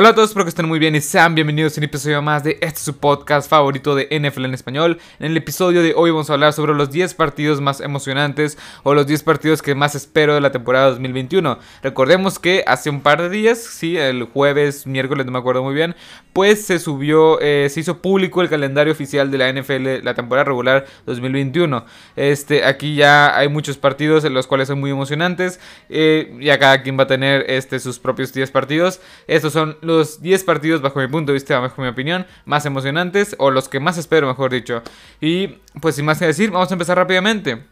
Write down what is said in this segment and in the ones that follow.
Hola a todos, espero que estén muy bien y sean bienvenidos a un episodio más de este su podcast favorito de NFL en español. En el episodio de hoy vamos a hablar sobre los 10 partidos más emocionantes o los 10 partidos que más espero de la temporada 2021. Recordemos que hace un par de días, sí, el jueves, miércoles, no me acuerdo muy bien, pues se subió, eh, se hizo público el calendario oficial de la NFL, la temporada regular 2021. Este, aquí ya hay muchos partidos en los cuales son muy emocionantes. Eh, ya cada quien va a tener este, sus propios 10 partidos. Estos son 10 partidos, bajo mi punto de vista, bajo mi opinión, más emocionantes, o los que más espero, mejor dicho. Y pues sin más que decir, vamos a empezar rápidamente.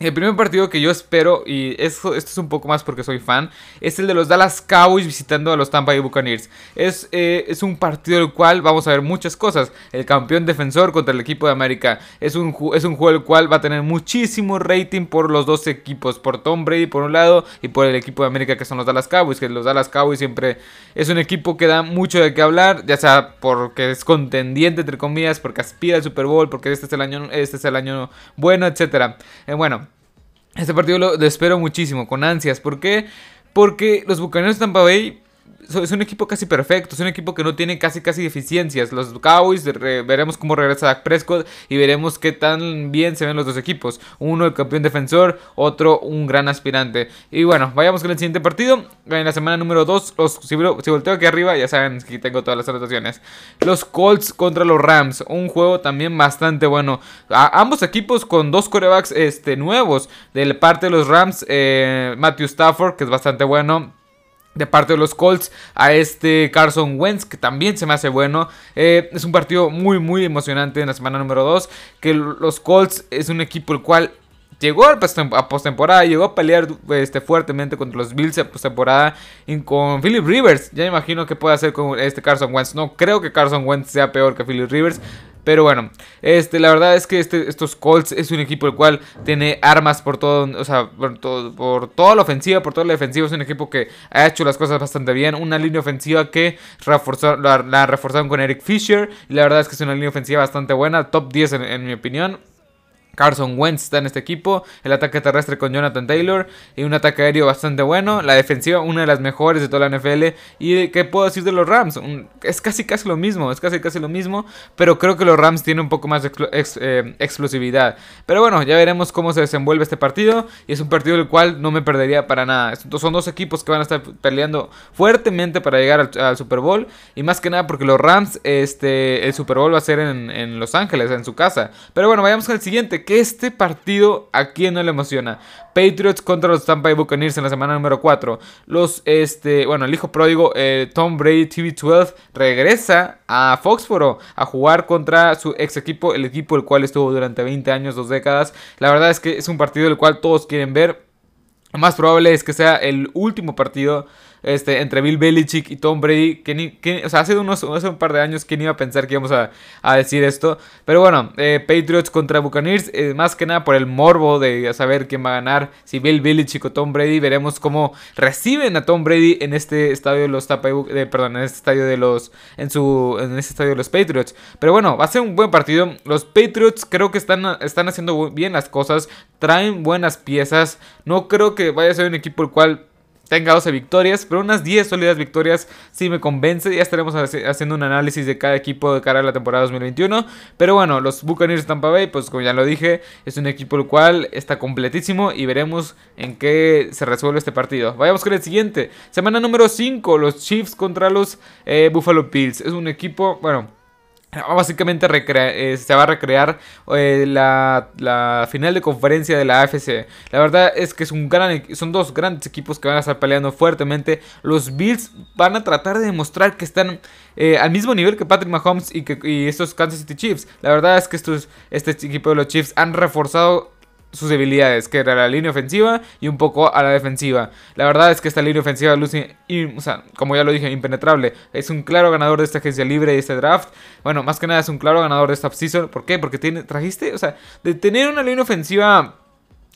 El primer partido que yo espero, y esto, esto, es un poco más porque soy fan, es el de los Dallas Cowboys visitando a los Tampa Bay Buccaneers. Es, eh, es un partido del cual vamos a ver muchas cosas. El campeón defensor contra el equipo de América. Es un, es un juego el cual va a tener muchísimo rating por los dos equipos. Por Tom Brady por un lado y por el equipo de América que son los Dallas Cowboys. Que los Dallas Cowboys siempre es un equipo que da mucho de qué hablar. Ya sea porque es contendiente entre comillas, porque aspira al Super Bowl, porque este es el año, este es el año bueno, etc. Eh, bueno. Este partido lo, espero muchísimo, con ansias. ¿Por qué? Porque los Bucaneros de Tampa Bay es un equipo casi perfecto, es un equipo que no tiene casi casi deficiencias. Los Cowboys veremos cómo regresa Dak Prescott y veremos qué tan bien se ven los dos equipos. Uno el campeón defensor, otro un gran aspirante. Y bueno, vayamos con el siguiente partido. En la semana número 2, si, volteo aquí arriba, ya saben que tengo todas las anotaciones. Los Colts contra los Rams, un juego también bastante bueno. ambos equipos con dos corebacks este, nuevos. De parte de los Rams, eh, Matthew Stafford, que es bastante bueno de parte de los Colts a este Carson Wentz, que también se me hace bueno. Eh, es un partido muy, muy emocionante en la semana número 2. Que los Colts es un equipo el cual llegó a postemporada, llegó a pelear este, fuertemente contra los Bills a postemporada con Philip Rivers. Ya me imagino que puede hacer con este Carson Wentz. No creo que Carson Wentz sea peor que Philip Rivers. Pero bueno, este, la verdad es que este, estos Colts es un equipo el cual tiene armas por todo, o sea, por, todo, por toda la ofensiva, por toda la defensiva. Es un equipo que ha hecho las cosas bastante bien. Una línea ofensiva que la, reforzaron con Eric Fisher. Y la verdad es que es una línea ofensiva bastante buena, top 10 en mi opinión. Carson Wentz está en este equipo, el ataque terrestre con Jonathan Taylor y un ataque aéreo bastante bueno, la defensiva una de las mejores de toda la NFL y qué puedo decir de los Rams, es casi casi lo mismo, es casi casi lo mismo, pero creo que los Rams tienen un poco más de eh, explosividad. Pero bueno, ya veremos cómo se desenvuelve este partido y es un partido del cual no me perdería para nada. Son dos equipos que van a estar peleando fuertemente para llegar al, Super Bowl y más que nada porque los Rams, este, el Super Bowl va a ser en, en Los Ángeles, en su casa. Pero bueno, vayamos al siguiente que este partido a quién no le emociona. Patriots contra los Tampa Bay Buccaneers en la semana número 4. Los, este, bueno, el hijo pródigo eh, Tom Brady TV12 regresa a Foxboro a jugar contra su ex equipo, el equipo el cual estuvo durante 20 años, dos décadas. La verdad es que es un partido el cual todos quieren ver. Lo más probable es que sea el último partido este, entre Bill Belichick y Tom Brady. Que, o sea, hace, unos, hace un par de años, ¿quién iba a pensar que íbamos a, decir esto? Pero bueno, eh, Patriots contra Buccaneers, eh, más que nada por el morbo de saber quién va a ganar, si Bill Belichick o Tom Brady. Veremos cómo reciben a Tom Brady en este estadio de los perdón, en este estadio de los, en su, en este estadio de los Patriots. Pero bueno, va a ser un buen partido. Los Patriots creo que están, están haciendo bien las cosas, traen buenas piezas. No creo que vaya a ser un equipo el cual tenga 12 victorias, pero unas 10 sólidas victorias sí me convence. Ya estaremos haciendo un análisis de cada equipo de cara a la temporada 2021. Pero bueno, los Buccaneers de Tampa Bay, pues como ya lo dije, es un equipo el cual está completísimo y veremos en qué se resuelve este partido. Vayamos con el siguiente. Semana número 5, los Chiefs contra los eh, Buffalo Bills. Es un equipo, bueno Básicamente eh, se va a recrear eh, la, final de conferencia de la AFC. La verdad es que es un gran, son dos grandes equipos que van a estar peleando fuertemente. Los Bills van a tratar de demostrar que están eh, al mismo nivel que Patrick Mahomes y, que, estos Kansas City Chiefs. La verdad es que estos, este equipo de los Chiefs han reforzado sus debilidades, que era la línea ofensiva y un poco a la defensiva. La verdad es que esta línea ofensiva luce, o sea, como ya lo dije, impenetrable. Es un claro ganador de esta agencia libre y este draft. Bueno, más que nada es un claro ganador de esta season. ¿Por qué? Porque tiene, trajiste, o sea, de tener una línea ofensiva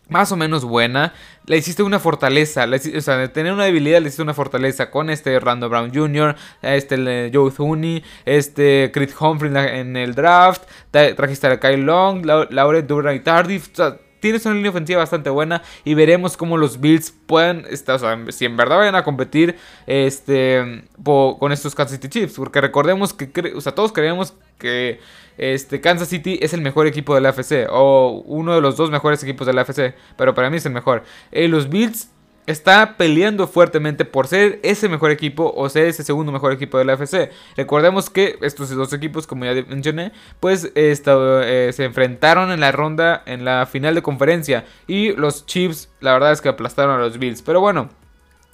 más o menos buena, le hiciste una fortaleza, o sea, de tener una debilidad le hiciste una fortaleza con este Randall Brown Jr., este Joe Thuney, este Chris Humphrey en el draft, trajiste a Kyle Long, Laure Durant Tardif, o sea, tienes una línea ofensiva bastante buena y veremos cómo los Bills o sea, si en verdad vayan a competir este, con estos Kansas City Chiefs. Porque recordemos que, o sea, todos creemos que este, Kansas City es el mejor equipo de la FC o uno de los dos mejores equipos de la FC, pero para mí es el mejor. Eh, los Bills está peleando fuertemente por ser ese mejor equipo o ser ese segundo mejor equipo de la FC. Recordemos que estos dos equipos, como ya mencioné, pues eh, se enfrentaron en la ronda, en la final de conferencia y los Chiefs, la verdad es que aplastaron a los Bills. Pero bueno.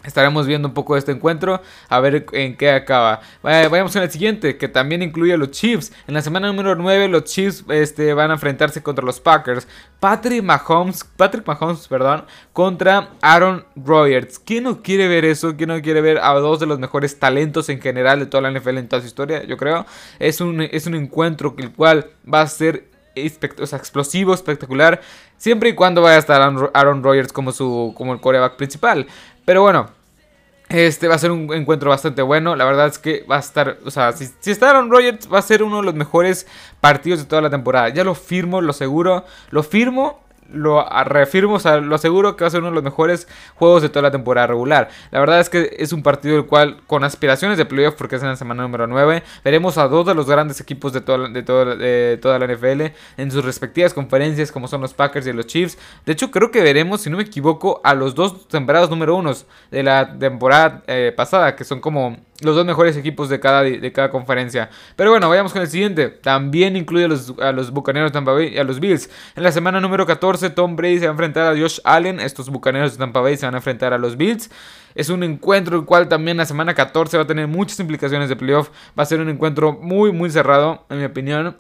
Estaremos viendo un poco este encuentro, a ver en qué acaba. Vayamos con el siguiente, que también incluye a los Chiefs. En la semana número 9, los Chiefs este, van a enfrentarse contra los Packers. Patrick Mahomes, Patrick Mahomes, perdón, contra Aaron Rodgers. ¿Quién no quiere ver eso? ¿Quién no quiere ver a dos de los mejores talentos en general de toda la NFL en toda su historia? Yo creo. Es un, es un encuentro el cual va a ser explosivo, espectacular, siempre y cuando vaya a estar Aaron, Rodgers como, su, como el coreback principal. Pero bueno, este va a ser un encuentro bastante bueno. La verdad es que va a estar, o sea, si, está Aaron Rodgers, va a ser uno de los mejores partidos de toda la temporada. Ya lo firmo, lo seguro, lo firmo lo reafirmo, o sea, lo aseguro que va a ser uno de los mejores juegos de toda la temporada regular. La verdad es que es un partido el cual, con aspiraciones de playoff, porque es en la semana número 9, veremos a dos de los grandes equipos de toda, de de toda la NFL en sus respectivas conferencias, como son los Packers y los Chiefs. De hecho, creo que veremos, si no me equivoco, a los dos temporadas número 1 de la temporada eh, pasada, que son como los dos mejores equipos de cada, de cada conferencia. Pero bueno, vayamos con el siguiente. También incluye a los, a los Bucaneros de Tampa Bay y a los Bills. En la semana número 14, Tom Brady se va a enfrentar a Josh Allen. Estos Bucaneros de Tampa Bay se van a enfrentar a los Bills. Es un encuentro el cual también la semana 14 va a tener muchas implicaciones de playoff. Va a ser un encuentro muy, muy cerrado, en mi opinión.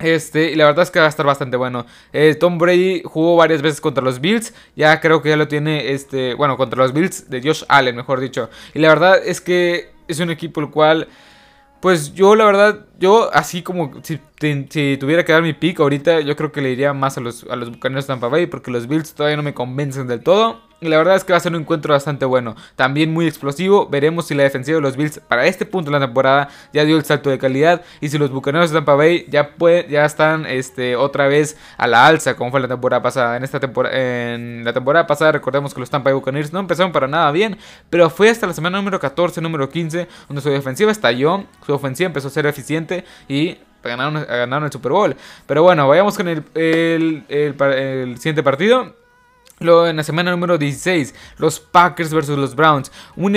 Este, y la verdad es que va a estar bastante bueno. Eh, Tom Brady jugó varias veces contra los Bills. Ya creo que ya lo tiene, este, bueno, contra los Bills de Josh Allen, mejor dicho. Y la verdad es que es un equipo el cual, pues yo la verdad, yo así como si, tuviera que dar mi pick ahorita, yo creo que le iría más a los, a los Bucaneros de Tampa Bay porque los Bills todavía no me convencen del todo. La verdad es que va a ser un encuentro bastante bueno. También muy explosivo. Veremos si la defensiva de los Bills para este punto de la temporada ya dio el salto de calidad. Y si los Bucaneros de Tampa Bay ya, ya están este, otra vez a la alza, como fue la temporada pasada. En, esta temporada, en la temporada pasada recordemos que los Tampa Bay Buccaneers no empezaron para nada bien. Pero fue hasta la semana número 14, número 15, donde su defensiva estalló. Su ofensiva empezó a ser eficiente y ganaron, ganaron el Super Bowl. Pero bueno, vayamos con el, el siguiente partido. Luego en la semana número 16, los Packers versus los Browns. Un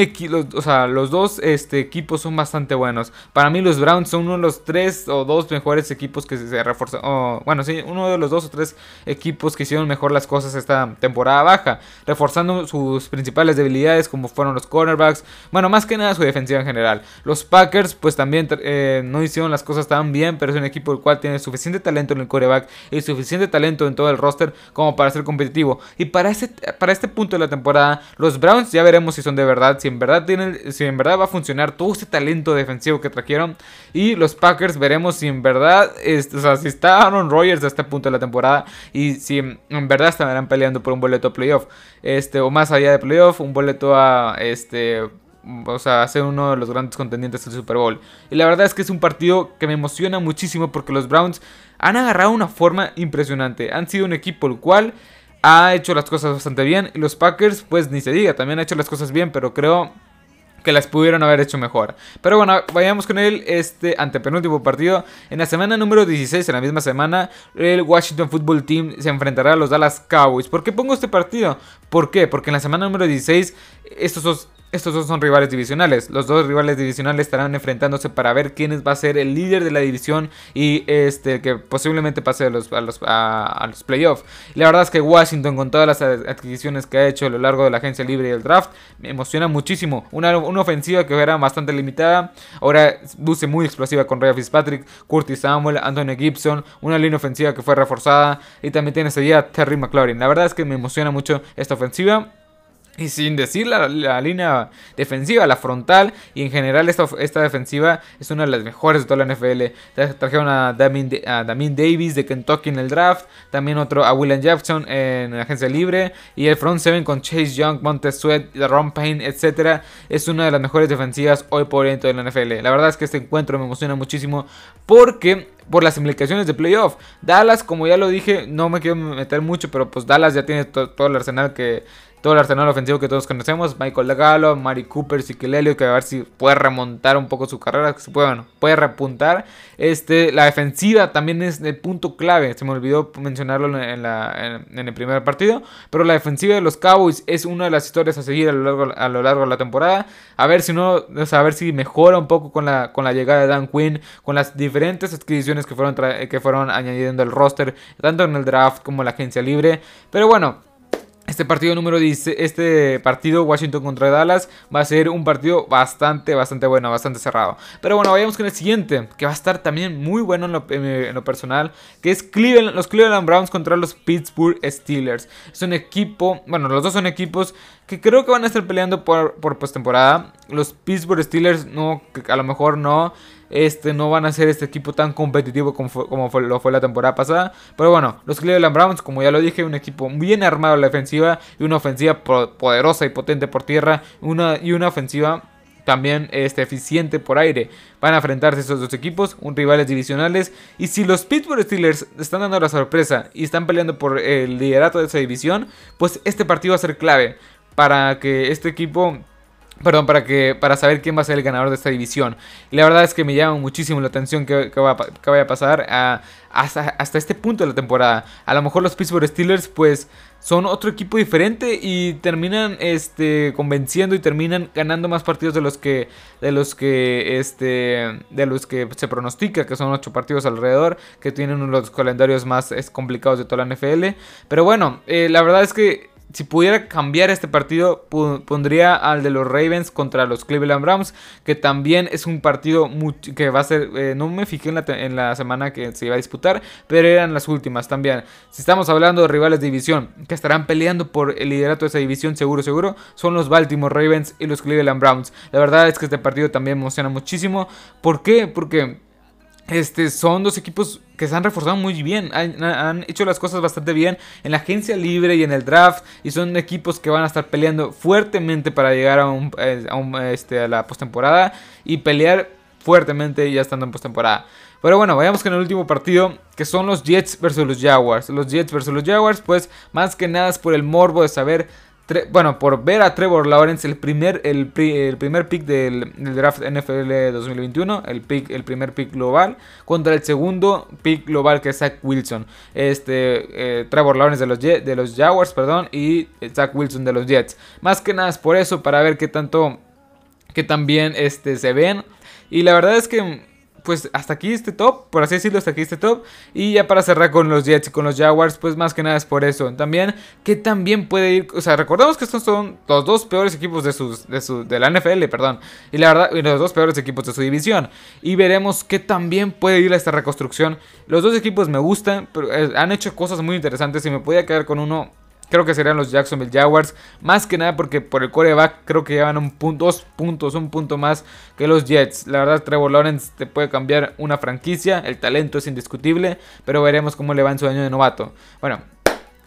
o sea, los dos este, equipos son bastante buenos. Para mí los Browns son uno de los tres o dos mejores equipos que se reforzaron. bueno, sí, uno de los dos o tres equipos que hicieron mejor las cosas esta temporada baja. Reforzando sus principales debilidades como fueron los cornerbacks. Bueno, más que nada su defensiva en general. Los Packers pues también eh, no hicieron las cosas tan bien, pero es un equipo el cual tiene suficiente talento en el coreback y suficiente talento en todo el roster como para ser competitivo. Y para este, para este punto de la temporada, los Browns ya veremos si son de verdad, si en verdad tienen, si en verdad va a funcionar todo ese talento defensivo que trajeron. Y los Packers veremos si en verdad, o sea, si está Aaron Rodgers a este punto de la temporada y si en verdad estarán peleando por un boleto a playoff, este, o más allá de playoff, un boleto a este o sea, ser uno de los grandes contendientes del Super Bowl. Y la verdad es que es un partido que me emociona muchísimo porque los Browns han agarrado una forma impresionante. Han sido un equipo el cual ha hecho las cosas bastante bien. Y los Packers, pues ni se diga, también ha hecho las cosas bien, pero creo que las pudieron haber hecho mejor. Pero bueno, vayamos con el este antepenúltimo partido. En la semana número 16, en la misma semana, el Washington Football Team se enfrentará a los Dallas Cowboys. ¿Por qué pongo este partido? ¿Por qué? Porque en la semana número 16, estos dos estos dos son rivales divisionales. Los dos rivales divisionales estarán enfrentándose para ver quién va a ser el líder de la división y este que posiblemente pase a los, a los, a, playoffs. La verdad es que Washington, con todas las adquisiciones que ha hecho a lo largo de la agencia libre y el draft, me emociona muchísimo. Una, una ofensiva que era bastante limitada, ahora luce muy explosiva con Ray Fitzpatrick, Curtis Samuel, Anthony Gibson, una línea ofensiva que fue reforzada y también tiene ese día Terry McLaurin. La verdad es que me emociona mucho esta ofensiva. Y sin decir la, línea defensiva, la frontal y en general esta, esta, defensiva es una de las mejores de toda la NFL. Trajeron a Damien, a Davis de Kentucky en el draft, también otro a William Jackson en agencia libre y el front seven con Chase Young, Montez Sweat, Ron Payne, etc. Es una de las mejores defensivas hoy por hoy en toda la NFL. La verdad es que este encuentro me emociona muchísimo porque por las implicaciones de playoff. Dallas, como ya lo dije, no me quiero meter mucho, pero pues Dallas ya tiene todo el arsenal que todo el arsenal ofensivo que todos conocemos, Michael Legalo, Mari Cooper, Siquelelio, que a ver si puede remontar un poco su carrera, se puede, bueno, puede repuntar. Este, la defensiva también es el punto clave, se me olvidó mencionarlo en, el primer partido, pero la defensiva de los Cowboys es una de las historias a seguir a lo largo, a lo largo de la temporada, a ver si no, a ver si mejora un poco con la, con la llegada de Dan Quinn, con las diferentes adquisiciones que fueron, que fueron añadiendo el roster, tanto en el draft como en la agencia libre, pero bueno, este partido número 10, este partido Washington contra Dallas va a ser un partido bastante, bastante bueno, bastante cerrado. Pero bueno, vayamos con el siguiente, que va a estar también muy bueno en lo, personal, que es Cleveland, los Cleveland Browns contra los Pittsburgh Steelers. Es un equipo, bueno, los dos son equipos que creo que van a estar peleando por, por postemporada. Los Pittsburgh Steelers no, a lo mejor no este, no van a ser este equipo tan competitivo como, como lo fue la temporada pasada. Pero bueno, los Cleveland Browns, como ya lo dije, un equipo bien armado en la defensiva y una ofensiva poderosa y potente por tierra una, y una ofensiva también este, eficiente por aire. Van a enfrentarse esos dos equipos, un rivales divisionales. Y si los Pittsburgh Steelers están dando la sorpresa y están peleando por el liderato de esa división, pues este partido va a ser clave para que este equipo Perdón, para, que, para saber quién va a ser el ganador de esta división. Y la verdad es que me llama muchísimo la atención que, que, vaya a pasar hasta, este punto de la temporada. A lo mejor los Pittsburgh Steelers pues son otro equipo diferente y terminan este, convenciendo y terminan ganando más partidos de los que, de los que, este, de los que se pronostica, que son ocho partidos alrededor, que tienen uno de los calendarios más complicados de toda la NFL. Pero bueno, eh, la verdad es que si pudiera cambiar este partido, pondría al de los Ravens contra los Cleveland Browns, que también es un partido que va a ser, eh, no me fijé en la, semana que se iba a disputar, pero eran las últimas también. Si estamos hablando de rivales de división que estarán peleando por el liderato de esa división, seguro, seguro, son los Baltimore Ravens y los Cleveland Browns. La verdad es que este partido también emociona muchísimo. ¿Por qué? Porque este, son dos equipos que se han reforzado muy bien, han, hecho las cosas bastante bien en la agencia libre y en el draft y son equipos que van a estar peleando fuertemente para llegar a, un, eh, este, a la postemporada y pelear fuertemente ya estando en postemporada. Pero bueno, vayamos con el último partido, que son los Jets versus los Jaguars. Los Jets versus los Jaguars, pues más que nada es por el morbo de saber bueno, por ver a Trevor Lawrence, el primer, el, primer pick del, draft NFL 2021, el, pick, el primer pick global, contra el segundo pick global que es Zach Wilson. Este, eh, Trevor Lawrence de los, de los Jaguars, perdón, y Zach Wilson de los Jets. Más que nada es por eso, para ver qué tanto, que también este, se ven. Y la verdad es que pues hasta aquí este top, por así decirlo, hasta aquí este top. Y ya para cerrar con los Jets y con los Jaguars, pues más que nada es por eso. También, que también puede ir, o sea, recordamos que estos son los dos peores equipos de, sus, de, su, de la NFL, perdón. Y la verdad, los dos peores equipos de su división. Y veremos que también puede ir a esta reconstrucción. Los dos equipos me gustan, pero eh, han hecho cosas muy interesantes y me podía quedar con uno creo que serían los Jacksonville Jaguars. Más que nada porque por el coreback creo que llevan un punto, dos puntos, un punto más que los Jets. La verdad, Trevor Lawrence te puede cambiar una franquicia. El talento es indiscutible, pero veremos cómo le va en su año de novato. Bueno,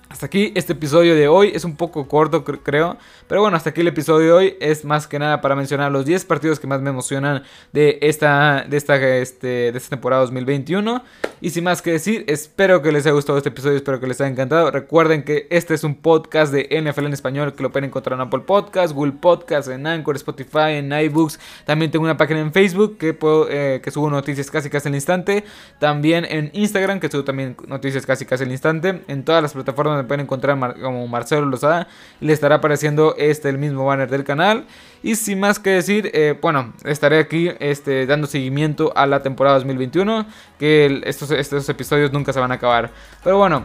hasta aquí este episodio de hoy. Es un poco corto, creo. Pero bueno, hasta aquí el episodio de hoy. Es más que nada para mencionar los 10 partidos que más me emocionan de esta, de esta, este, de esta temporada 2021. Y sin más que decir, espero que les haya gustado este episodio. Espero que les haya encantado. Recuerden que este es un podcast de NFL en español que lo pueden encontrar en Apple Podcast, Google Podcast, en Anchor, Spotify, en iBooks. También tengo una página en Facebook que, puedo, eh, que subo noticias casi casi al instante. También en Instagram que subo también noticias casi casi al instante. En todas las plataformas pueden encontrar como Marcelo Lozada y le estará apareciendo este el mismo banner del canal. Y sin más que decir, eh, bueno, estaré aquí este, dando seguimiento a la temporada 2021, que estos, estos episodios nunca se van a acabar. Pero bueno,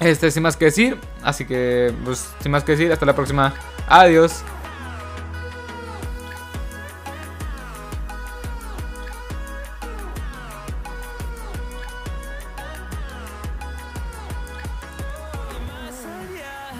este sin más que decir, así que pues sin más que decir, hasta la próxima. Adiós.